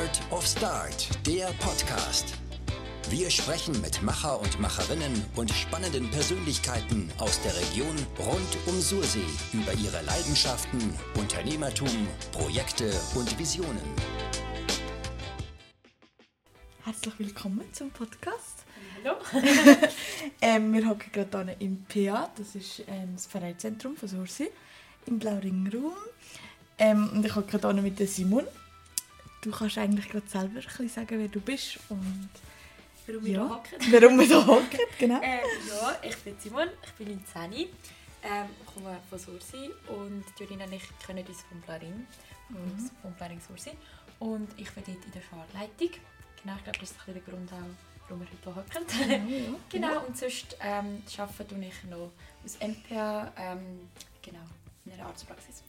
Art of Start, der Podcast. Wir sprechen mit Macher und Macherinnen und spannenden Persönlichkeiten aus der Region rund um Sursee über ihre Leidenschaften, Unternehmertum, Projekte und Visionen. Herzlich willkommen zum Podcast. Hallo. ähm, wir hocken gerade hier im PA, das ist ähm, das Vereinszentrum von Sursee, im Blauring-Raum. Ähm, und ich hocke hier mit der Simon. Du kannst eigentlich gerade selber ein bisschen sagen, wer du bist und Warum wir Ja. hier hocken? warum wir hier hocken, genau. Ähm, ja, ich bin Simon, ich bin 19, ähm, komme von Sursi und Jorina und ich kennen uns vom Blarin, Mhm. vom Blaring Sursi. Und ich bin dort in der Fahrleitung. Genau, ich glaube, das ist ein der Grund auch, warum wir heute hier hocken. Ja, ja. genau, und sonst ähm, arbeite ich noch aus MPA, ähm, genau, in einer Arztpraxis.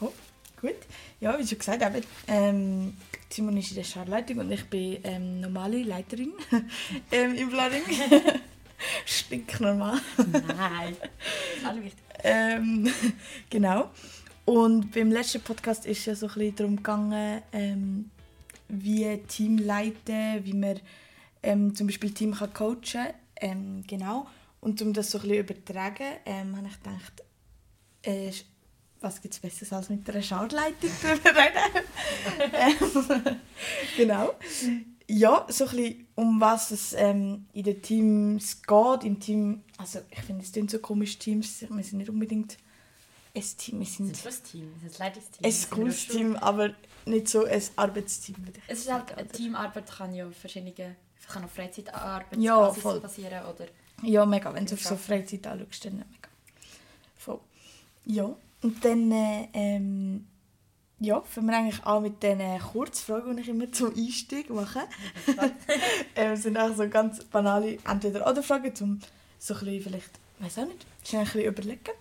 Oh, gut. Ja, wie schon gesagt, eben, ähm, Simon ist in der Scharleitung und ich bin ähm, normale Leiterin ähm, im Blaring. Stinknormal. Nein. alles wichtig. Ähm, genau. Und beim letzten Podcast ist ja so ein bisschen darum gegangen, ähm, wie Team leiten, wie man ähm, zum Beispiel Team kann coachen kann. Ähm, genau. Und um das so ein bisschen übertragen, ähm, habe ich gedacht, äh, was gibt es Besseres als mit einer Schadleitung drüber reden? genau. Ja, so ein bisschen, um was es ähm, in den Teams geht. Im Team, also ich finde, es sind so komisch Teams. Wir sind nicht unbedingt ein Team, wir Es sind ist ein Team, es ist ein Leitungsteam. ein es ist cooles. Team, aber nicht so ein Arbeitsteam. Es ist halt, sagen, eine? Teamarbeit kann ja verschiedene, es kann auf Freizeitarbeit Ja, Basis voll. basieren oder Ja, mega. Wenn du auf so Freizeit anschaust, dann mega. Voll. Ja, und dann äh, ähm, ja, fangen wir eigentlich an mit den äh, Kurzfragen, die ich immer zum Einstieg mache. ähm, sind auch so ganz banale Entweder-Oder-Fragen, um so ein bisschen vielleicht, weiß auch nicht, schnell ein bisschen überlegen.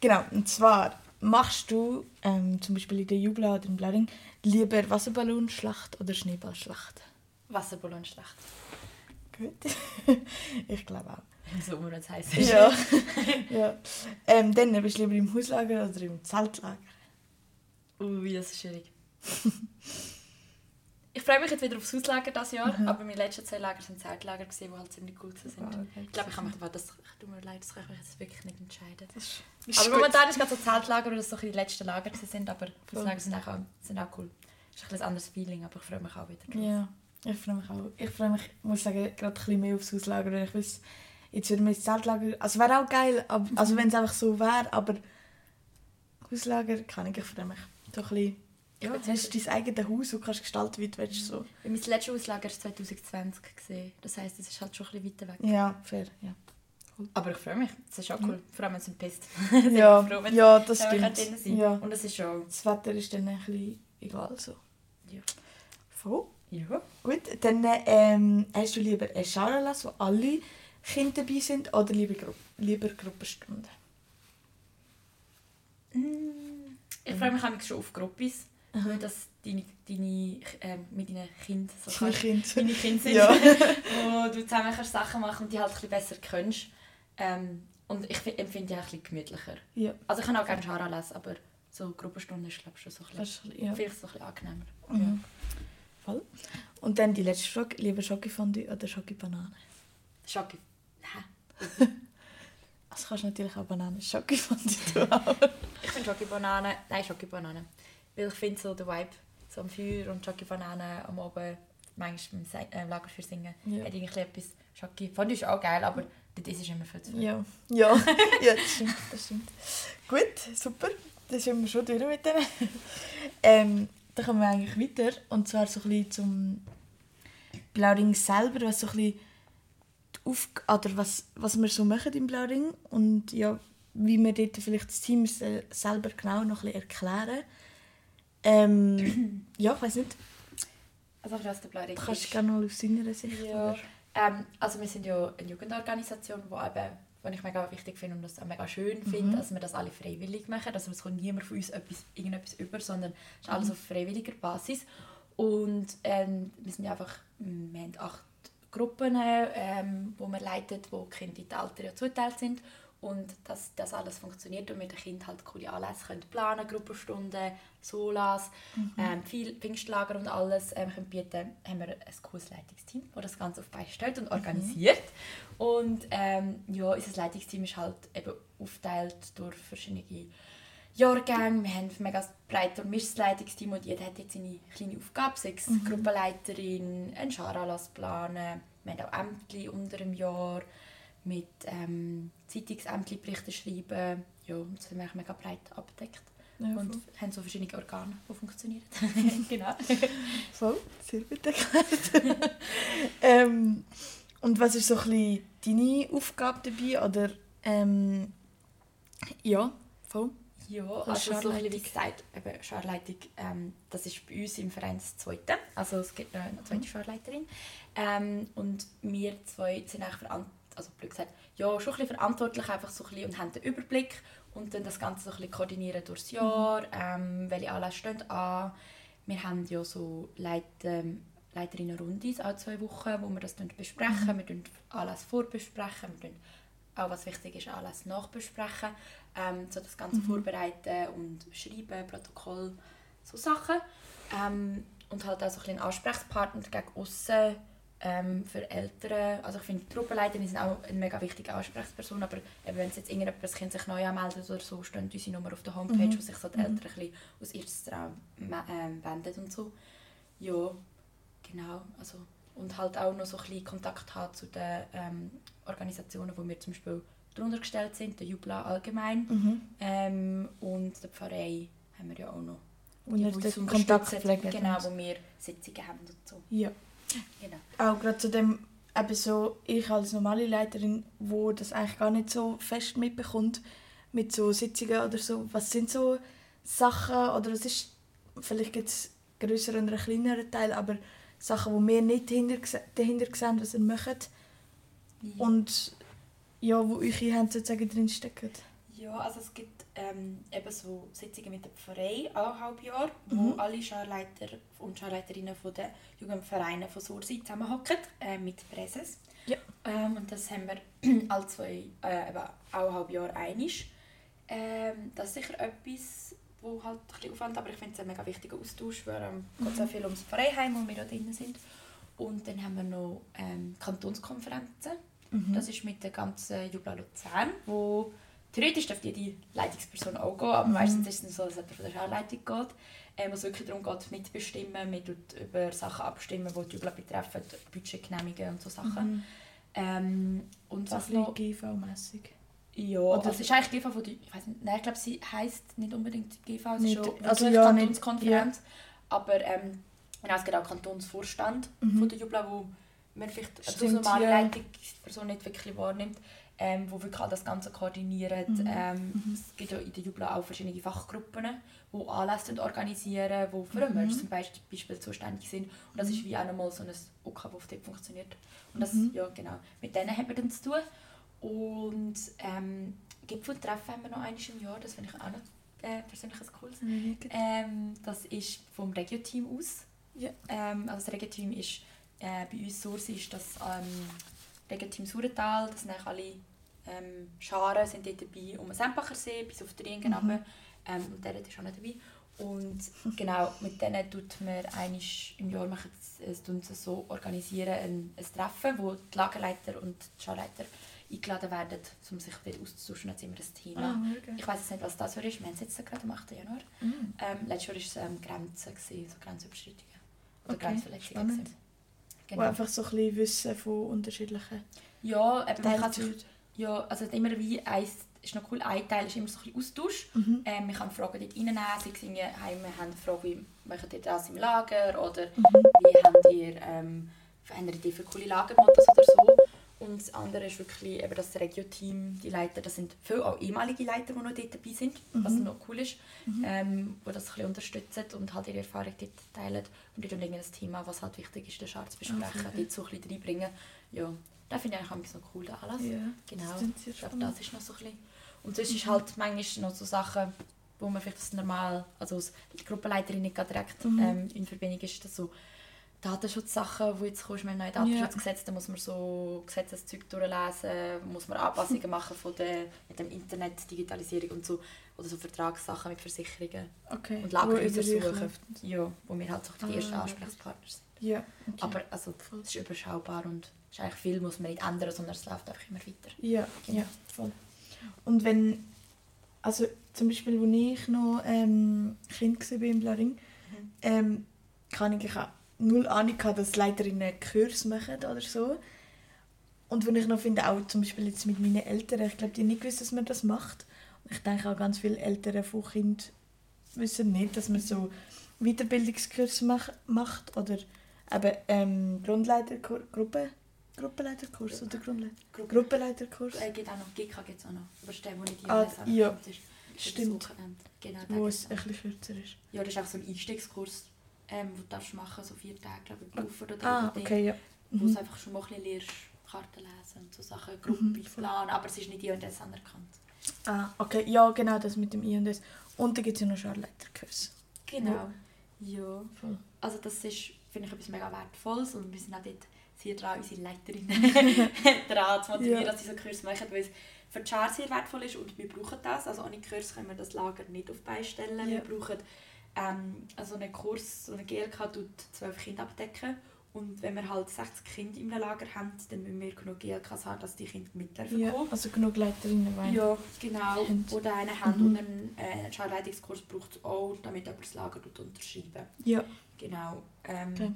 Genau, und zwar machst du ähm, zum Beispiel in der Jubla oder im Blaring lieber Wasserballonschlacht oder Schneeballschlacht? Wasserballonschlacht. Gut. ich glaube auch. Im Sommer, wenn es heiß ist. Ja. ja. Ähm, dann bist du lieber im Hauslager oder im Zeltlager? Ui, das ist schwierig. ich freue mich jetzt wieder aufs Hauslager dieses Jahr, Mhm. aber meine letzten zwei Lager waren Zeltlager, die halt ziemlich gut sind. Ah, okay. Ich glaube, ich kann mich, das tut mir leid, das kann ich mich jetzt wirklich nicht entscheiden. Das aber momentan ist gerade so Zeltlager, wo das so die letzten Lager sind, aber. Hauslager sind auch, sind auch cool. Es ist ein ein anderes Feeling, aber ich freue mich auch wieder. Ja, ich freue mich auch. Ich freue mich, muss sagen, gerade ein bisschen mehr aufs Hauslager, weil ich weiß, jetzt würden wir ins Zeltlager, also wäre auch geil, aber, also wenn es einfach so wäre, aber Hauslager kann ich, ich freue mich. So ein bisschen, ja, bin hast du dein eigenes Haus und kannst gestalten, wie du willst. So. Weil Mein letztes Auslager war 2020. Gewesen. Das heisst, es ist halt schon ein bisschen weiter weg. Ja, fair, ja. Aber ich freue mich. Das ist auch cool. Vor allem, wenn es ein pisst. Ja, froh, wenn- ja, das stimmt. Ja. Und es ist schon... Das Wetter ist dann ein bisschen egal so. Ja. Voll. Ja. Gut, dann ähm, hast du lieber einen Scharanlass, wo alle Kinder dabei sind, oder lieber, Gru lieber Gruppenstunden? Ich freue mich auch schon auf Gruppis. Weil das deine, deine, ähm, mit deinen Kindern so Deine Kinder. deine Kinder sind, Ja. wo du zusammen kannst Sachen machen und die halt ein bisschen besser kannst. Ähm, und ich fi- empfinde die auch ein bisschen gemütlicher. Ja, Also ich kann auch gerne Schara lesen, aber so Gruppenstunden ist glaube ich schon so ein bisschen, ja. vielleicht so ein bisschen angenehmer. Mhm. Voll. Und dann die letzte Frage, lieber Schokofondue oder Schokibanane? Schocki. Nein. Also kannst du natürlich auch Bananen Schokofondue tun. aber- Ich finde Schoki-Banane... Nein, Schoki-Banane. Weil ich finde so der Vibe so am Feuer und Schoki-Banane am Abend, manchmal im Se äh, Lagerfeuer singen, Ja. hat irgendwie etwas... Schoki... Fondue ist auch geil, aber das ist immer viel zu viel. Ja, ja, ja das, stimmt, das stimmt. Gut, super. Dann sind wir schon durch mit denen. ähm, dann kommen wir eigentlich weiter. Und zwar so ein bisschen zum Blauring selber, was so ein bisschen Auf oder was, was wir so machen im Blauring. Und ja, wie wir dort vielleicht das Team se- selber genau noch ein bisschen erklären. Ähm, ja, ich weiß nicht, Also ich weiß, der Blauring du kannst gerne mal aus seiner Sicht. Ja. Ähm, also wir sind ja eine Jugendorganisation, wo eben, was ich mega wichtig finde und das auch mega schön Mhm. finde, dass wir das alle freiwillig machen. Also es kommt niemand von uns etwas, irgendetwas über, sondern es ist alles Mhm. auf freiwilliger Basis. Und ähm, wir sind einfach, wir haben acht Gruppen, ähm, wo wir leiten, wo Kinder in die Alter ja zugeteilt sind. und dass das alles funktioniert und wir den Kindern halt coole Anlässe können planen Gruppenstunden, Solas, mhm. ähm, viel Pfingstlager und alles ähm, können bieten, haben wir ein cooles Leitungsteam, das das Ganze auf stellt und mhm. organisiert. Und ähm, ja, unser Leitungsteam ist halt eben aufgeteilt durch verschiedene Jahrgänge. Wir haben ein mega breites und mischtes Leitungsteam und jeder hat jetzt seine kleine Aufgabe, sechs mhm. Gruppenleiterin, einen Scharanlass planen, wir haben auch Ämter unter dem Jahr, mit ähm, Zeitungsämtli-Berichten schreiben. Ja, das haben wir mega breit abgedeckt. Ja, und haben so verschiedene Organe, die funktionieren. genau. Voll, sehr gut erklärt. ähm, und was ist so ein bisschen deine Aufgabe dabei? Oder, ähm, ja, voll. Ja, also so wie gesagt, eben Scharleitung, ähm, das ist bei uns im Verein das Zweite. Also es gibt noch eine zweite mhm. Scharleiterin. Ähm, und wir zwei sind eigentlich verantwortlich also blöd gesagt, ja, schon ein bisschen verantwortlich einfach so ein bisschen und haben den Überblick und dann das Ganze so ein bisschen koordinieren durchs Jahr, ähm, welche Anlässe stehen an. Wir haben ja so Leit, ähm, Leiterinnen-Rundis alle zwei Wochen, wo wir das besprechen. Mhm. Wir besprechen Anlässe vorbesprechen, wir auch was wichtig ist, Anlässe nachbesprechen, ähm, so das Ganze mhm. vorbereiten und schreiben, Protokoll, so Sachen. Ähm, und halt auch so ein bisschen Ansprechpartner gegen außen ähm, für Eltern. Also ich finde, die Gruppenleiterin sind auch eine mega wichtige Ansprechperson, aber eben, wenn jetzt irgendjemand das Kind sich neu anmeldet oder so, stehen unsere Nummer auf der Homepage, mhm. wo sich so die Eltern mhm. ein bisschen aus ihrem Traum äh, wenden und so. Ja, genau. Also, und halt auch noch so ein bisschen Kontakt haben zu den ähm, Organisationen, wo wir zum Beispiel darunter gestellt sind, der Jubla allgemein mhm. ähm, und der Pfarrei haben wir ja auch noch. Und die, die Kontakt pflegen. Genau, wo wir Sitzungen haben und so. Ja. Genau. Auch gerade zu dem, eben so, ich als normale Leiterin, wo das eigentlich gar nicht so fest mitbekommt, mit so Sitzungen oder so, was sind so Sachen, oder es ist, vielleicht gibt es größeren oder kleineren Teil, aber Sachen, wo wir nicht dahinter, dahinter sehen, was ihr macht. Ja. Und ja, wo eure Hände sozusagen drinstecken. Ja, also es gibt ähm, eben so Sitzungen mit dem Verein alle halb Jahr, mhm. wo alle Scharleiter und Scharleiterinnen von den Jugendvereinen von Sursi zusammenhocken äh, mit Präses. Ja. Ähm, und das haben wir alle zwei, äh, eben alle halb Jahr einig. Ähm, das ist sicher etwas, wo halt ein bisschen Aufwand, aber ich finde es ein mega wichtiger Austausch, weil ähm, mhm. geht so viel ums Vereinheim, wo wir da drin sind. Und dann haben wir noch ähm, Kantonskonferenzen. Mhm. Das ist mit der ganzen Jubla Luzern, wo Theoretisch darf jede Leitungsperson auch gehen, aber mhm. meistens ist es so, dass jemand von der Schauleitung geht. Ähm, wo es wirklich darum geht, mitbestimmen, mit über Sachen abstimmen, die die Jubel betreffen, Budgetgenehmigungen und so Sachen. Mhm. Ähm, und was noch... GV-mässig? Ja, Oder also es ist eigentlich GV von der... Ich weiß nicht, nein, ich glaube, sie heisst nicht unbedingt GV, es ist schon also ja, Kantonskonferenz. Ja. Aber ähm, es gibt auch Kantonsvorstand mhm. von der Jubla, wo man vielleicht als normale ja. Leitungsperson nicht wirklich wahrnimmt ähm, wo wirklich das Ganze koordinieren. Mhm. Ähm, mhm. Es gibt ja in der Jubla auch verschiedene Fachgruppen, die Anlässe organisieren, die für mhm. Zum Beispiel zuständig sind. Und das ist wie auch nochmal so ein OK, das dort funktioniert. Und das, mhm. ja genau, mit denen haben wir dann zu tun. Und ähm, Gipfeltreffen haben wir noch einmal im Jahr, das finde ich auch noch äh, persönlich ein cooles. Ähm, das ist vom Regio-Team aus. Ja. Ähm, also das Regio-Team ist äh, bei uns Source ist das ähm, Regio-Team Surental, das sind alle ähm, Scharen sind dort dabei, um den Sempacher See bis auf den Ring mhm. ähm, und der ist auch nicht dabei. Und genau, mit denen tut man einmal im Jahr machen es, es so organisieren, ein, ein Treffen, wo die Lagerleiter und die Scharleiter eingeladen werden, um sich dort auszutauschen. Jetzt immer das Thema. Oh, okay. Ich weiß nicht, was das für ist. Wir haben es jetzt gerade am 8. Januar. Mm. Ähm, letztes Jahr war es ähm, Grenzen, gewesen, so Grenzüberschreitungen. Oder okay. Grenzverletzungen. Genau. Wo einfach so ein bisschen Wissen von unterschiedlichen Ja, eben, man kann sich ja, also immer wie eins, ist noch cool, ein Teil ist immer so ein bisschen Austausch. Mhm. Ähm, man kann Fragen dort reinnehmen, sei es irgendwie, hey, wir haben Fragen, wie macht ihr das im Lager oder mhm. wie habt ihr, ähm, habt ihr Idee für coole Lagermottos oder so. Und das andere ist wirklich eben das Regio-Team, die Leiter, das sind viele auch ehemalige Leiter, die noch dort dabei sind, mhm. was noch cool ist, mhm. ähm, die das ein bisschen unterstützen und halt ihre Erfahrung dort teilen und dort irgendwie das Thema, was halt wichtig ist, den Schar zu besprechen, okay. dort so ein bisschen reinbringen. Ja, das finde ich eigentlich noch cool, der Anlass. Ja, genau. Das ich glaube, das ist noch so ein bisschen... Und sonst mhm. ist halt manchmal noch so Sachen, wo man vielleicht das normal, also als die Gruppenleiterin nicht direkt mhm. ähm, in Verbindung ist, dass so Datenschutzsachen, wo jetzt kommst, mit dem neuen Datenschutzgesetz, da muss man so Gesetzeszeug durchlesen, muss man Anpassungen machen von der, mit dem Internet, Digitalisierung und so, oder so Vertragssachen mit Versicherungen Okay. und Wo Lagerhäuser über dich suchen. läuft. Ja, wo wir halt so die Ah, ersten. Ansprechpartner sind. Ja, okay. Aber also, es ist überschaubar und es ist eigentlich viel muss man nicht ändern, sondern es läuft einfach immer weiter. Ja, Genau. ja, voll. Und wenn, also zum Beispiel, als ich noch ähm, Kind war in Blaring, ähm, kann ich auch null Ahnung gehabt, dass Leiterinnen Kurs machen oder so. Und wenn ich noch finde, auch zum Beispiel jetzt mit meinen Eltern, ich glaube, die haben nicht gewusst, dass man das macht. Und ich denke auch ganz viele Eltern von Kind wissen nicht, dass man so Weiterbildungskurs mach, macht oder eben ähm, Grundleiterkurs, Gruppe, Gruppenleiterkurs oder Grundleiter, Gruppenleiterkurs. Äh, gibt auch noch, GK gibt es auch noch. Aber der, wo nicht die Ah, ja. ist. Stimmt. Wochenende. Genau, wo es ein bisschen kürzer ist. Ja, das ist auch so ein Einstiegskurs, ähm, den du darfst machen so vier Tage, glaube ich, Beruf oder Ah, drei, okay, ja. Wo Mhm. du einfach schon mal ein bisschen lernst, Karten lesen und so Sachen, Mhm, Gruppen voll. planen, aber es ist nicht INS anerkannt. Ah, okay, ja, genau, das mit dem I&S. Und dann gibt es ja noch Scharleiterkurs. Genau. Ja. Voll. Also das ist, finde ich, etwas mega Wertvolles und wir sind auch dort sehr dran, unsere Leiterinnen daran zu motivieren, Ja. dass sie so Kurs machen, weil es für die Schar sehr wertvoll ist und wir brauchen das. Also ohne Kurs können wir das Lager nicht auf die Beine stellen. Ja. Wir brauchen ähm, also einen Kurs, so eine GLK tut zwölf Kinder abdecken und wenn wir halt 60 Kinder im Lager haben, dann müssen wir genug GLKs haben, dass die Kinder mit dürfen Ja, kommen. also genug Leiterinnen wollen. Ja, genau. Haben. Oder einen haben Mhm. und einen äh, Scharleitungskurs braucht es auch, damit jemand das Lager unterschreiben Ja, Genau. Ähm, Okay.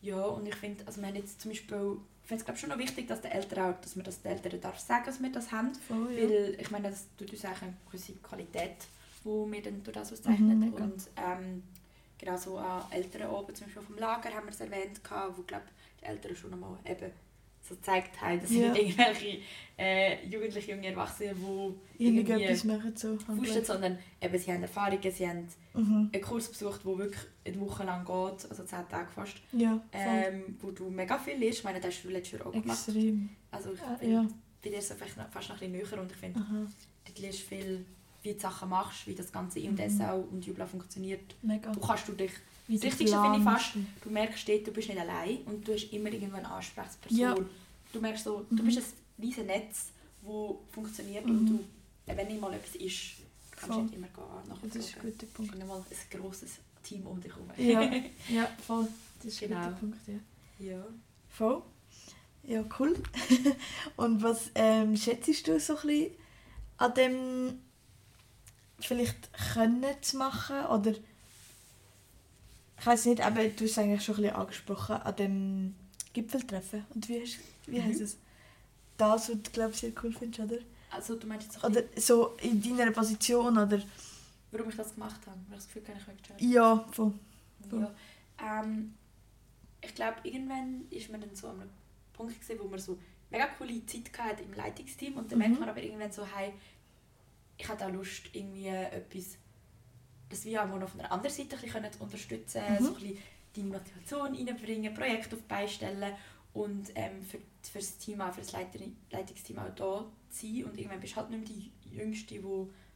Ja, und ich finde, also wir haben jetzt zum Beispiel, ich finde es schon noch wichtig, dass der Eltern auch, dass man das den Eltern darf sagen, dass wir das haben. voll, ja. Weil ich meine, das tut uns eigentlich eine gewisse Qualität, die wir dann durch das auszeichnen. Mhm, mega. und ähm, genau so an Eltern oben, zum Beispiel vom Lager haben wir es erwähnt, gehabt, wo glaube die Eltern schon einmal eben so gezeigt haben, dass sie Ja. nicht irgendwelche äh, Jugendliche, junge Erwachsene, die Irgendetwas machen so. fuschen, sondern eben, sie haben Erfahrungen, sie haben Mhm. einen Kurs besucht, der wirklich eine Woche lang geht, also zehn Tage fast, Ja, ähm, wo du mega viel lernst. Ich meine, das hast du letztes Jahr auch gemacht. Extrem. Also ich bin ja. bei dir so vielleicht noch, fast noch ein bisschen näher und ich finde, dort lernst du viel, wie du Sachen machst, wie das ganze Mhm. IMDS auch und Jubla funktioniert. mega. Du kannst du dich, Wie das Wichtigste finde ich fast, du merkst dort, du bist nicht allein und du hast immer irgendwo eine Ansprechperson. Ja. Du merkst so, du Mhm. bist ein riesiges Netz, das funktioniert Mhm. und du, wenn nicht mal etwas ist, kannst Voll. du nicht immer gehen, nachfragen. das ist ein guter Ich Punkt. finde mal ein grosses Team um dich herum. Ja, ja, voll. Das ist ein Genau. guter Punkt, ja. ja. Voll. Ja, cool. Und was ähm, schätzt du so ein bisschen an dem vielleicht können zu machen? Oder ich weiß nicht, aber du hast es eigentlich schon ein bisschen angesprochen, an dem Gipfeltreffen. Und wie, hast, wie Mhm. heisst es? Das, was du glaube sehr cool findest, oder? Also du meinst jetzt Oder so in deiner Position, oder? warum ich das gemacht habe? Weil ich das Gefühl habe, ich möchte Ja, voll. voll. Ja. Ähm, ich glaube, irgendwann ist man dann so an einem Punkt gewesen, wo man so mega coole Zeit hatte im Leitungsteam und dann Mhm. merkt man aber irgendwann so, hey, ich hätte auch Lust, irgendwie etwas, das wir auch noch von der anderen Seite ein unterstützen können, Mhm. so ein bisschen die Motivation reinbringen, Projekte auf die Beine stellen und ähm, für, für das Team, auch für das Leiter, Leitungsteam auch da zu sein und irgendwann bist du halt nicht mehr die Jüngste, die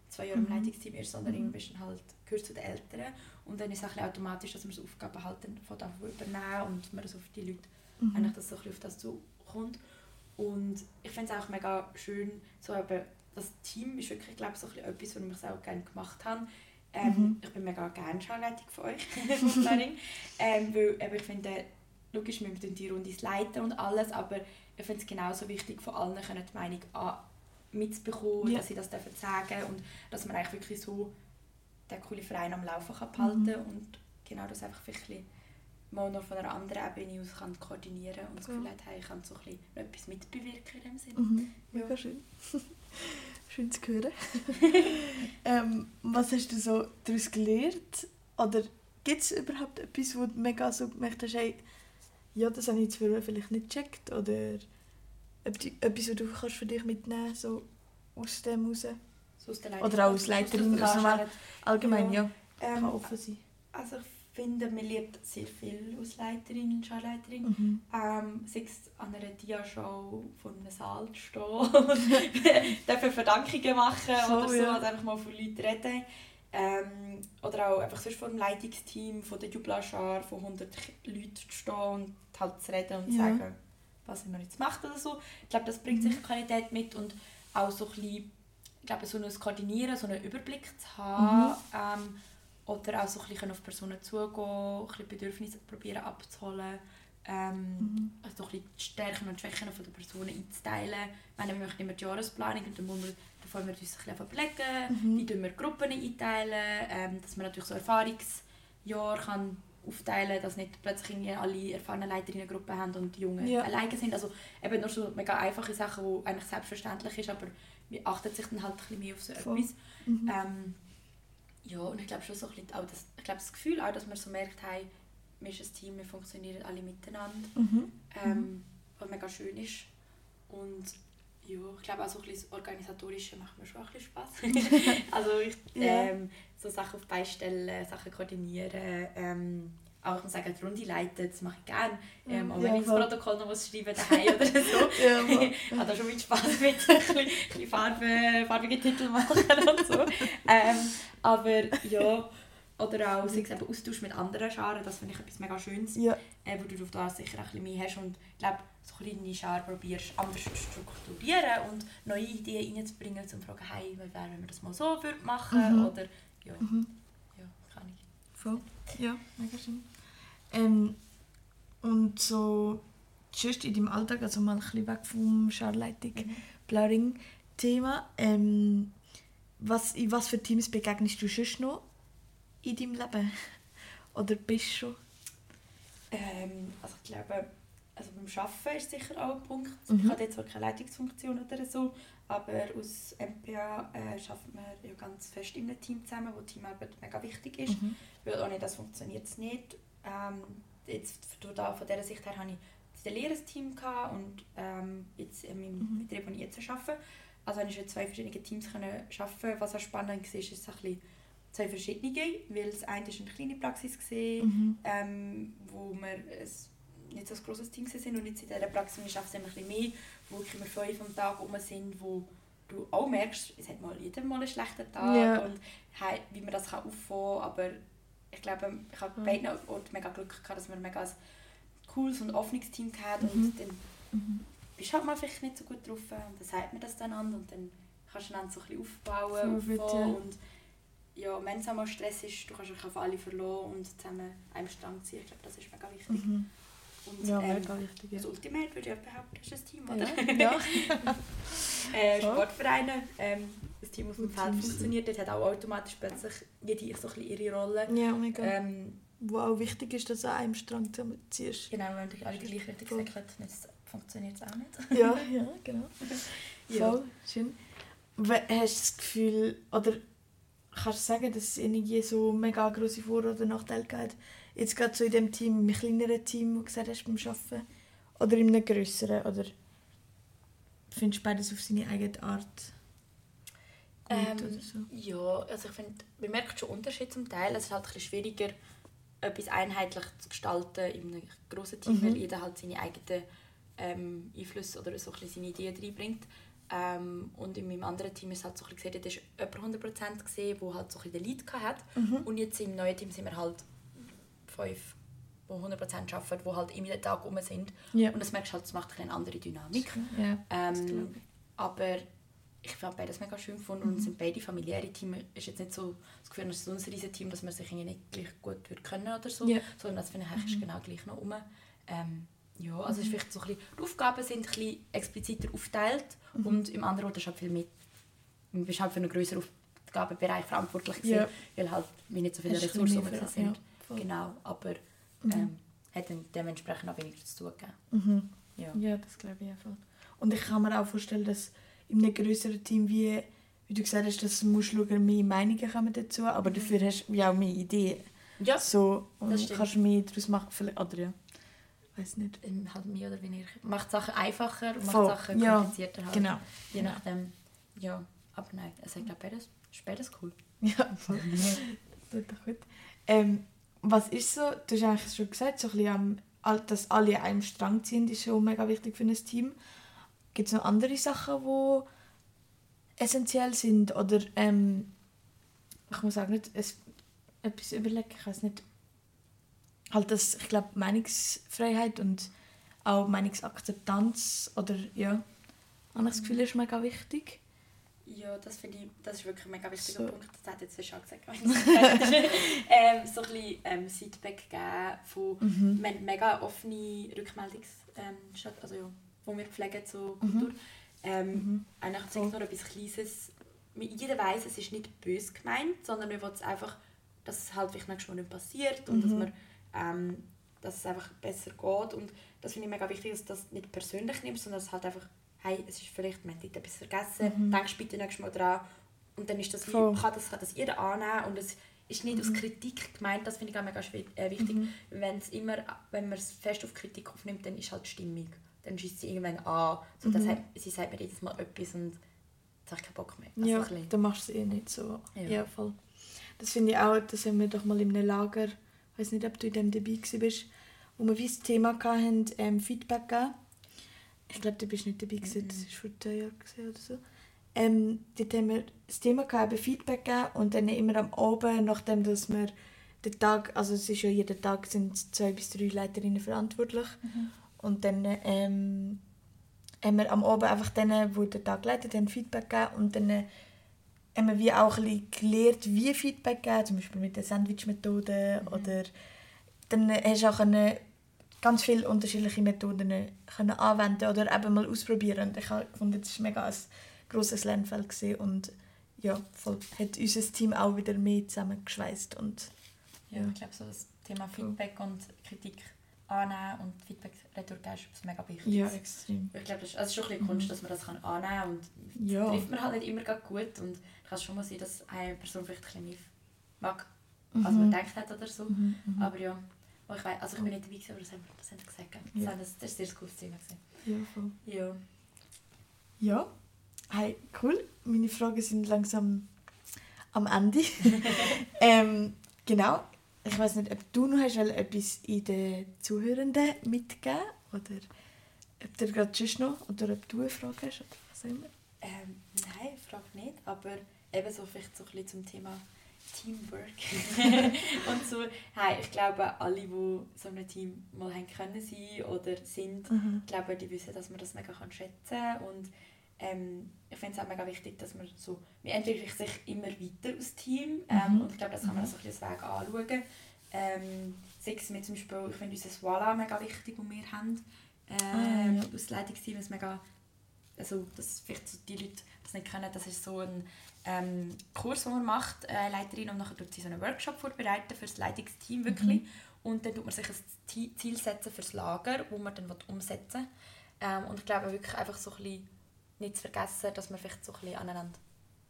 zwei Jahre Mhm. im Leitungsteam ist, sondern Mhm. irgendwann bist du halt, gehörst zu den Älteren und dann ist es auch automatisch, dass man so Aufgaben halt dann von da übernehmen und man das auf die Leute Mhm. eigentlich dass so ein bisschen auf das zukommt. Und ich finde es auch mega schön, so eben, das Team ist wirklich, glaube ich, so ein bisschen etwas, was ich auch gerne gemacht habe. Ähm, Mhm. Ich bin mega gerne Schulleitung von euch, von Flaring. ähm, weil eben, ich finde, logisch, wir müssen die Runde leiten und alles, aber ich finde es genauso wichtig, von allen können die Meinung an mitzubekommen, Ja. dass sie das dürfen sagen und dass man eigentlich wirklich so den coolen Verein am Laufen kann behalten Mhm. und genau das einfach ein bisschen mal noch von einer anderen Ebene aus kann koordinieren und das. Gefühl hat, hey, ich kann so ein bisschen etwas mitbewirken in dem Sinne. Mhm. Ja. Mega schön. schön zu hören. ähm, was hast du so daraus gelernt? Oder gibt es überhaupt etwas, wo du mega so gemerkt hast, hey, ja, das habe ich jetzt früher vielleicht nicht gecheckt? Oder etwas, was du kannst für dich mitnehmen so aus dem raus? So aus der Oder auch als Leiterin, Aus der Leiterin. Allgemein, ja. Ähm, Kann offen sein. also ich finde, man lernt sehr viel als Leiterin und Schulleiterin. Mhm. Ähm, sei es an einer Dia-Show von einem Saal zu stehen und dafür Verdankungen machen So, oder so, ja. oder einfach mal von Leuten reden. Ähm, oder auch einfach sonst vor dem Leitungsteam von der Jublaschar von 100 Leuten zu stehen und halt zu reden und zu Ja. sagen, was man jetzt macht oder so. Ich glaube, das bringt sicher Qualität mit und auch so ein bisschen, ich glaube, so ein Koordinieren, so einen Überblick zu haben ähm, oder auch so ein bisschen auf Personen zugehen, ein bisschen Bedürfnisse probieren abzuholen. Ähm, also ein bisschen die Stärken und Schwächen von der Personen einzuteilen. Meine, wir machen immer die Jahresplanung und dann muss man, da wollen wir uns ein bisschen überlegen, wie tun wir Gruppen einteilen, ähm, dass man natürlich so Erfahrungsjahre kann aufteilen dass nicht plötzlich alle erfahrenen Leiter in einer Gruppe haben und die Jungen Ja. alleine sind. Also eben nur so mega einfache Sachen, die eigentlich selbstverständlich ist, aber man achtet sich dann halt ein bisschen mehr auf so Voll. etwas. Mhm. Ähm, ja, und ich glaube schon so ein bisschen auch das, ich glaube das Gefühl auch, dass man so merkt, hey, wir sind ein Team, wir funktionieren alle miteinander, Mhm. ähm, was mega schön ist. Und ja, ich glaube auch so ein bisschen das Organisatorische macht mir schon ein bisschen Spass. also ich, ähm, so Sachen auf die Beine stellen, Sachen koordinieren, ähm, auch ich sagen, die Runde leiten, das mache ich gerne. Ähm, auch Ja, wenn ich das. Protokoll noch muss schreiben daheim oder so. Ja. Ich habe da schon mit Spaß mit ein bisschen, bisschen Farbe, farbige Titel machen und so. Ähm, aber ja, oder auch sei es eben Austausch mit anderen Scharen, das finde ich etwas mega Schönes, Ja, äh, wo du auf da sicher ein bisschen mehr hast und ich glaube, so kleine Scharen probierst anders zu strukturieren und neue Ideen reinzubringen, um zu fragen, hey, wie wäre, wenn wir das mal so würden machen Mhm. oder ja, Mhm. Voll. Ja, mega schön. Ähm, und so, sonst in deinem Alltag, also mal ein bisschen weg vom Scharleitung, Blauring-Thema, ähm, was, in was für Teams begegnest du sonst noch in deinem Leben? Oder bist du schon? Ähm, also ich glaube, also beim Arbeiten ist sicher auch ein Punkt. Mhm. Ich habe jetzt zwar keine Leitungsfunktion oder so, aber aus MPA äh, arbeiten wir ja ganz fest in einem Team zusammen, wo Teamarbeit mega wichtig ist. Mhm. Weil ohne das funktioniert es nicht. Ähm, jetzt, von, da, von dieser Sicht her hatte ich ein Lehrerteam gehabt und ähm, jetzt in meinem Mhm. Betrieb, wo ich jetzt arbeite. Also ich in zwei verschiedenen Teams können arbeiten. Was auch spannend war, ist, ist ein bisschen zwei verschiedene, weil das eine war eine kleine Praxis, gewesen, Mhm. ähm, wo wir ein, nicht so ein grosses Team sind und jetzt in dieser Praxis arbeiten wir ein bisschen mehr, wirklich wir fünf am Tag rum sind, wo du auch merkst, es hat mal jeder mal einen schlechten Tag Ja. und hey, wie man das kann auffangen kann, aber ich glaube, ich habe Ja. beiden Orten mega Glück gehabt, dass wir mega ein cooles und offenes Team hatten Mhm. und dann Mhm. bist du halt mal vielleicht nicht so gut drauf und dann sagt man das dann an und dann kannst du einander so ein bisschen aufbauen, gut, aufbauen und ja, wenn es einmal Stress ist, du kannst dich auf alle verlassen und zusammen einem Strang ziehen. Ich glaube, das ist mega wichtig. Mhm. Und, Ja, ähm, mega wichtig. Ja. das Ultimate würde ich behaupten, ist ein Team, oder? Ja. ja. äh. Sportvereine, ähm, das Team auf dem Feld funktioniert, dort hat auch automatisch plötzlich jede so ein bisschen ihre Rolle. ja, mega. Ähm, Wo auch wichtig ist, dass du an einem Strang ziehst. genau, wenn die alle gleiche Richtung Voll. säckeln, dann funktioniert es auch nicht. Ja, ja, genau. Ja. Voll, schön. Hast du das Gefühl, oder kannst du sagen, dass es irgendwie so mega grosse Vor- oder Nachteile gibt? Jetzt gerade so in dem Team, im kleineren Team, wo du gesagt hast, beim Arbeiten? Oder in einem grösseren? Oder findest du beides auf seine eigene Art gut Ähm, oder so? Ja, also ich finde, man merkt schon Unterschied zum Teil. Es ist halt ein bisschen schwieriger, etwas einheitlich zu gestalten in einem grossen Team, Mhm. weil jeder halt seine eigenen ähm, Einflüsse oder so ein bisschen seine Ideen reinbringt. Ähm, und in meinem anderen Team ist es halt so ein bisschen gesehen, da war jemand 100% gesehen, der halt so ein bisschen den Lead hatte. Mhm. Und jetzt im neuen Team sind wir halt fünf, die 100% arbeiten, die halt immer den Tag rum sind. Ja. Und das merkst du halt, das macht eine andere Dynamik. ja. Ähm, aber ich fand beides mega schön gefunden Mhm. und sind beide familiäre Teams. Es ist jetzt nicht so das Gefühl, es ist ein riesiges Team, dass man sich irgendwie nicht gleich gut würde können oder so, Ja. sondern das finde ich eigentlich ist genau gleich noch um. Ähm, ja, also es ist Mhm. vielleicht so ein bisschen, die Aufgaben sind ein bisschen expliziter aufgeteilt Mhm. und im anderen Ort ist halt viel mehr, du bist halt für einen größeren Aufgabenbereich verantwortlich gewesen, Ja. weil halt wie nicht so viele Ressourcen sind. Ja, voll. genau, aber Mhm. ähm, hat dann dementsprechend auch weniger zu tun gegeben. Mhm. Ja. Ja, das glaube ich voll. Und ich kann mir auch vorstellen, dass in einem größeren Team, wie, wie du gesagt hast, dass du musst schauen, mehr Meinungen kommen dazu, aber dafür hast du ja auch mehr Ideen. Ja, So, und das stimmt. kannst mehr daraus machen. Vielleicht, oder ja, weiß nicht. halt mehr oder weniger. Macht Sachen einfacher, macht Voll, Sachen ja, komplizierter halt. Genau. Je nachdem. Ja, aber nein, also ich glaube beides, ist beides cool. Ja, voll. das ist doch gut. Ähm, was ist so, du hast eigentlich schon gesagt, so ein am- dass alle an einem Strang ziehen, ist schon mega wichtig für ein Team. Gibt es noch andere Sachen, die essentiell sind? Oder ähm, ich muss auch nicht es, etwas überlegen, ich weiß nicht, halt das, ich glaube, Meinungsfreiheit und auch Meinungsakzeptanz oder ja, habe ich das Gefühl, ist mega wichtig. Ja, das finde ich, das ist wirklich ein mega wichtiger so. Punkt. Das hat jetzt schon gesagt. ähm, so ein bisschen ähm, Feedback geben von, mhm. wir haben mega offene Rückmeldungs, ähm, also ja, wo wir pflegen zur mhm. Kultur. Ähm, mhm. Eigentlich so. nur etwas Kleines. Jeder weiß, es ist nicht böse gemeint, sondern wir wollen es einfach, dass es halt vielleicht Mal nicht passiert und dass, man, mhm. ähm, dass es einfach besser geht. Und das finde ich mega wichtig, dass du das nicht persönlich nimmst, sondern dass es halt einfach hey, es ist vielleicht, man hat etwas vergessen, mhm. denkst bitte nächstes Mal dran. Und dann ist das, Voll. kann, das, kann das jeder annehmen und es ist nicht mhm. aus Kritik gemeint, das finde ich auch mega äh, wichtig. Mhm. Wenn's immer, wenn man es fest auf Kritik aufnimmt, dann ist halt stimmig. Dann schießt sie irgendwann an. So, mhm. hat, sie sagt mir jedes Mal etwas und jetzt habe ich keinen Bock mehr. Also ja, dann machst du es eh nicht so. Ja, ja voll. Das finde ich auch, das haben wir doch mal in einem Lager, ich weiß nicht, ob du in dem dabei warst, wo wir wie das Thema hatten, ähm, Feedback geben ich glaube, du bist nicht dabei gewesen, mhm. das war vor zwei Jahren oder so. Ähm, dort haben wir das Thema gehabt, Feedback gegeben und dann immer am Abend, nachdem dass wir den Tag, also es ist ja jeden Tag sind zwei bis drei Leiterinnen verantwortlich mhm. und dann ähm, haben wir am Abend einfach denen, die den Tag geleitet haben, Feedback gegeben und dann äh, haben wir wie auch ein bisschen gelernt, wie Feedback geben, zum Beispiel mit der Sandwich-Methode mhm. oder dann hast du auch eine ganz viele unterschiedliche Methoden können anwenden oder eben mal ausprobieren. Und ich fand, das war mega ein grosses Lernfeld gewesen und ja, voll, hat unser Team auch wieder mehr zusammengeschweißt und ja, ja. ich glaube so das Thema Feedback cool. und Kritik annehmen und Feedback retour ist mega wichtig. Ja, extrem. Ich glaube, das, also es ist schon ein bisschen Kunst, mhm. dass man das kann annehmen kann und ja. trifft man halt nicht immer gut und es kann schon mal sein, dass eine Person vielleicht ein bisschen mehr mag, als man mhm. gedacht hat oder so. Mhm. mhm. Aber ja, Oh, ich weiß, also ich bin nicht dabei, aber das haben, das haben gesagt. Das, ja. das, das ist ein sehr cooles Thema. Ja, voll. Ja. Ja. Hey, cool. Meine Fragen sind langsam am Ende. ähm, genau. Ich weiß nicht, ob du noch hast, etwas in den Zuhörenden mitgeben oder ob du gerade sonst noch oder ob du eine Frage hast oder was auch immer. Ähm, nein, Frage nicht, aber eben so vielleicht so ein bisschen zum Thema Teamwork. und so, hey, ich glaube, alle, die so einem Team mal haben können sein oder sind, mhm. glaube, die wissen, dass man das mega kann schätzen kann. Und ähm, ich finde es auch mega wichtig, dass man so, man entwickelt sich immer weiter als Team. Ähm, mhm. Und ich glaube, das kann man mhm. so ein bisschen Weg anschauen. Ähm, sei es mir zum Beispiel, ich finde unser Voila mega wichtig, das wir haben. Ähm, ah, ja. Aus Leitungsteam ist mega, also dass vielleicht so die Leute das nicht kennen, das ist so ein ähm, Kurs, den man macht, äh, Leiterin, und nachher tut sie so einen Workshop vorbereiten für das Leitungsteam wirklich. Mhm. Und dann tut man sich ein Ziel setzen für das Lager, wo man dann umsetzen will. Ähm, und ich glaube wirklich einfach so ein bisschen nicht zu vergessen, dass man vielleicht so ein bisschen aneinander,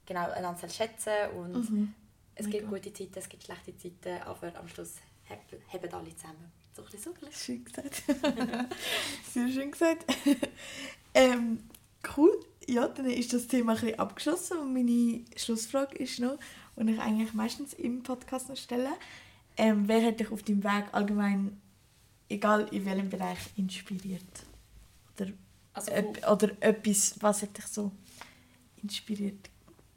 genau, einander schätzen und mhm. es Mega. gibt gute Zeiten, es gibt schlechte Zeiten, aber am Schluss haben alle zusammen. So ein bisschen so. Schön gesagt. Sehr schön gesagt. ähm, cool ja, dann ist das Thema ein bisschen abgeschlossen und meine Schlussfrage ist noch, die ich eigentlich meistens im Podcast noch stelle. Ähm, wer hat dich auf deinem Weg allgemein, egal in welchem Bereich, inspiriert? Oder, also, öp oder etwas, was hat dich so inspiriert?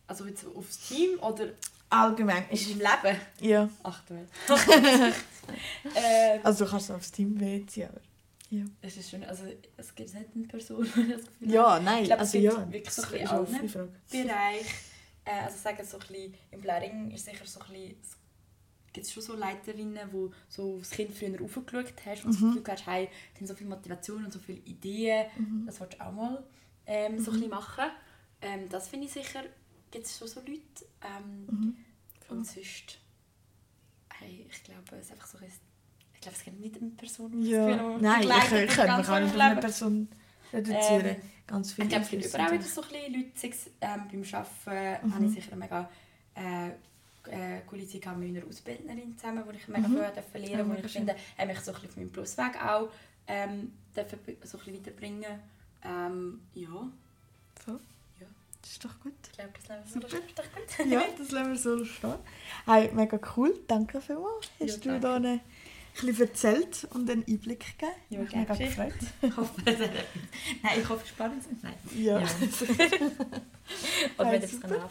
Also jetzt aufs Team oder allgemein? In deinem Leben? Ja. Ach du ähm, Also du kannst aufs Team beziehen, aber... Ja. Es ist schon, also es gibt nicht eine Person, die das Gefühl Ja, nein, ich glaube, also es gibt ja, wirklich so ein bisschen Bereich. Äh, also sagen so ein bisschen, im Blaring ist sicher so ein bisschen, gibt es schon so Leiterinnen, wo so das Kind früher aufgeschaut hast und mhm. das Gefühl hast, hey, die haben so viel Motivation und so viele Ideen, mhm. das willst du auch mal ähm, so mhm. ein machen. Ähm, das finde ich sicher, gibt es schon so Leute. Ähm, mhm. Und sonst, hey, ich glaube, es ist einfach so ein ich glaube, es gibt nicht eine Person, ja. Nein, ich, könnte mich auch nicht eine Person reduzieren. Ähm, ganz viele ich glaube, es gibt überall wieder so ein bisschen Leute. Ähm, beim Arbeiten mhm. habe ich sicher eine mega äh, äh, coole Zeit mit meiner Ausbildnerin zusammen, wo ich mega mhm. viel verlieren durfte. wo ich finde, habe mich so ein bisschen auf meinem Plusweg auch ähm, so ein bisschen weiterbringen. Ähm, ja. So. Ja. Das ist doch gut. Ich glaube, das lassen wir so gut. ja, das lassen wir so stehen. Hey, mega cool. Danke vielmals. Hast ja, du da eine bisschen erzählt und einen Einblick gegeben. Ja, ich mega gefreut. Ich hoffe, es Nein, ich hoffe, spannend sind. Nein. Ja. ja. Oder wenn ihr es anfangen